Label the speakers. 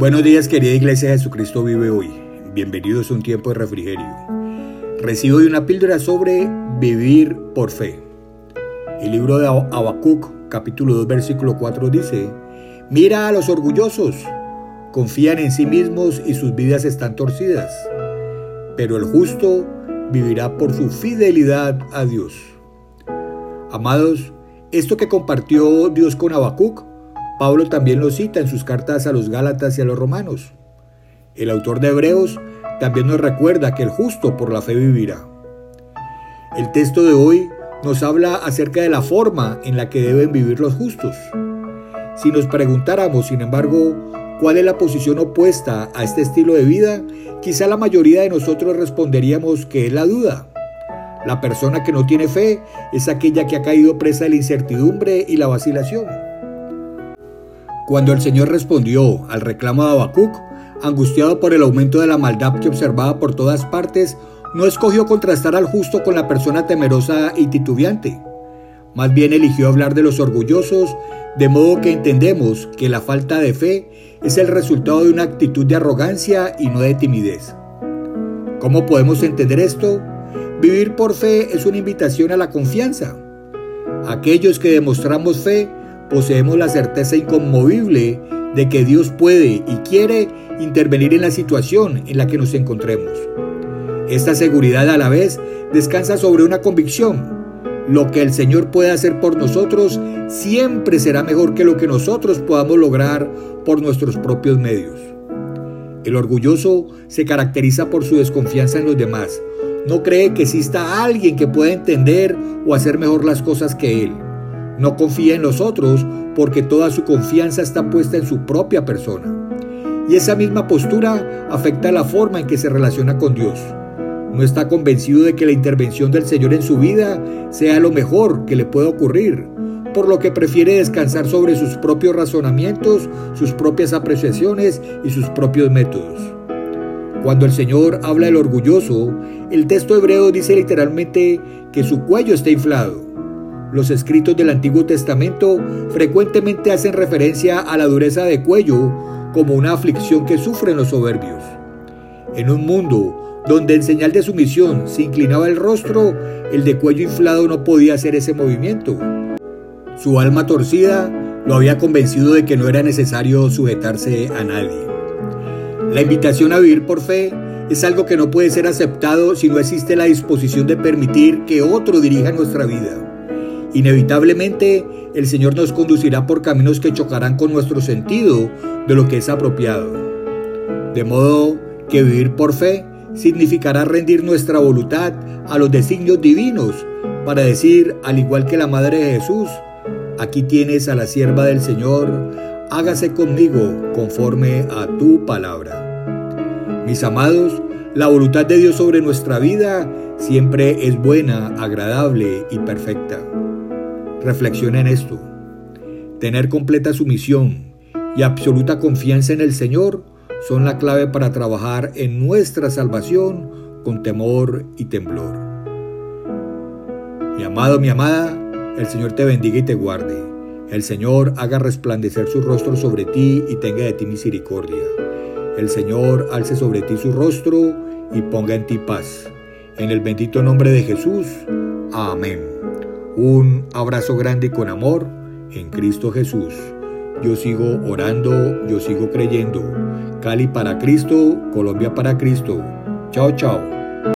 Speaker 1: Buenos días querida Iglesia Jesucristo vive hoy. Bienvenidos a un tiempo de refrigerio. Recibo de una píldora sobre vivir por fe. El libro de Habacuc, capítulo 2, versículo 4 dice, Mira a los orgullosos, confían en sí mismos y sus vidas están torcidas, pero el justo vivirá por su fidelidad a Dios. Amados, esto que compartió Dios con Habacuc Pablo también lo cita en sus cartas a los Gálatas y a los Romanos. El autor de Hebreos también nos recuerda que el justo por la fe vivirá. El texto de hoy nos habla acerca de la forma en la que deben vivir los justos. Si nos preguntáramos, sin embargo, cuál es la posición opuesta a este estilo de vida, quizá la mayoría de nosotros responderíamos que es la duda. La persona que no tiene fe es aquella que ha caído presa de la incertidumbre y la vacilación. Cuando el Señor respondió al reclamo de Habacuc, angustiado por el aumento de la maldad que observaba por todas partes, no escogió contrastar al justo con la persona temerosa y titubeante. Más bien eligió hablar de los orgullosos, de modo que entendemos que la falta de fe es el resultado de una actitud de arrogancia y no de timidez. ¿Cómo podemos entender esto? Vivir por fe es una invitación a la confianza. Aquellos que demostramos fe poseemos la certeza inconmovible de que Dios puede y quiere intervenir en la situación en la que nos encontremos. Esta seguridad a la vez descansa sobre una convicción. Lo que el Señor puede hacer por nosotros siempre será mejor que lo que nosotros podamos lograr por nuestros propios medios. El orgulloso se caracteriza por su desconfianza en los demás. No cree que exista alguien que pueda entender o hacer mejor las cosas que él. No confía en los otros porque toda su confianza está puesta en su propia persona. Y esa misma postura afecta la forma en que se relaciona con Dios. No está convencido de que la intervención del Señor en su vida sea lo mejor que le pueda ocurrir, por lo que prefiere descansar sobre sus propios razonamientos, sus propias apreciaciones y sus propios métodos. Cuando el Señor habla del orgulloso, el texto hebreo dice literalmente que su cuello está inflado. Los escritos del Antiguo Testamento frecuentemente hacen referencia a la dureza de cuello como una aflicción que sufren los soberbios. En un mundo donde en señal de sumisión se inclinaba el rostro, el de cuello inflado no podía hacer ese movimiento. Su alma torcida lo había convencido de que no era necesario sujetarse a nadie. La invitación a vivir por fe es algo que no puede ser aceptado si no existe la disposición de permitir que otro dirija nuestra vida. Inevitablemente, el Señor nos conducirá por caminos que chocarán con nuestro sentido de lo que es apropiado. De modo que vivir por fe significará rendir nuestra voluntad a los designios divinos para decir, al igual que la Madre de Jesús, aquí tienes a la sierva del Señor, hágase conmigo conforme a tu palabra. Mis amados, la voluntad de Dios sobre nuestra vida siempre es buena, agradable y perfecta. Reflexiona en esto. Tener completa sumisión y absoluta confianza en el Señor son la clave para trabajar en nuestra salvación con temor y temblor. Mi amado, mi amada, el Señor te bendiga y te guarde. El Señor haga resplandecer su rostro sobre ti y tenga de ti misericordia. El Señor alce sobre ti su rostro y ponga en ti paz. En el bendito nombre de Jesús. Amén. Un abrazo grande con amor en Cristo Jesús. Yo sigo orando, yo sigo creyendo. Cali para Cristo, Colombia para Cristo. Chao, chao.